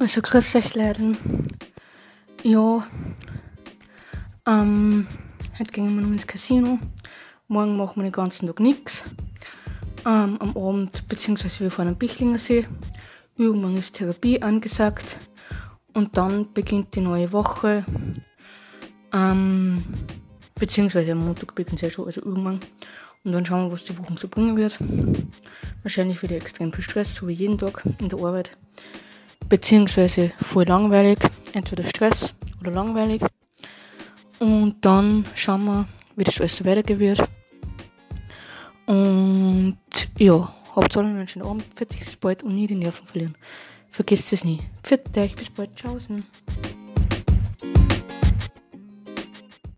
Also grüß euch Leuten. Ja, ähm, heute gehen wir noch ins Casino. Morgen machen wir den ganzen Tag nichts. Ähm, am Abend, beziehungsweise wir fahren am Bichlinger See. Irgendwann ist Therapie angesagt. Und dann beginnt die neue Woche. Ähm, beziehungsweise am Montag beginnt es ja schon, also irgendwann. Und dann schauen wir, was die Woche so bringen wird. Wahrscheinlich wieder extrem viel Stress, so wie jeden Tag in der Arbeit. Beziehungsweise voll langweilig. Entweder Stress oder langweilig. Und dann schauen wir, wie das alles so weitergehen wird. Und ja, habt alle einen schönen Abend. Für dich bis bald und nie die Nerven verlieren. Vergesst es nie. Für euch, bis bald. Tschaußen.